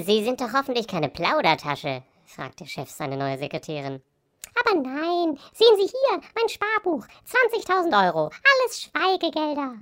Sie sind doch hoffentlich keine Plaudertasche, fragte Chef seine neue Sekretärin. Aber nein, sehen Sie hier, mein Sparbuch. 20.000 Euro. Alles Schweigegelder.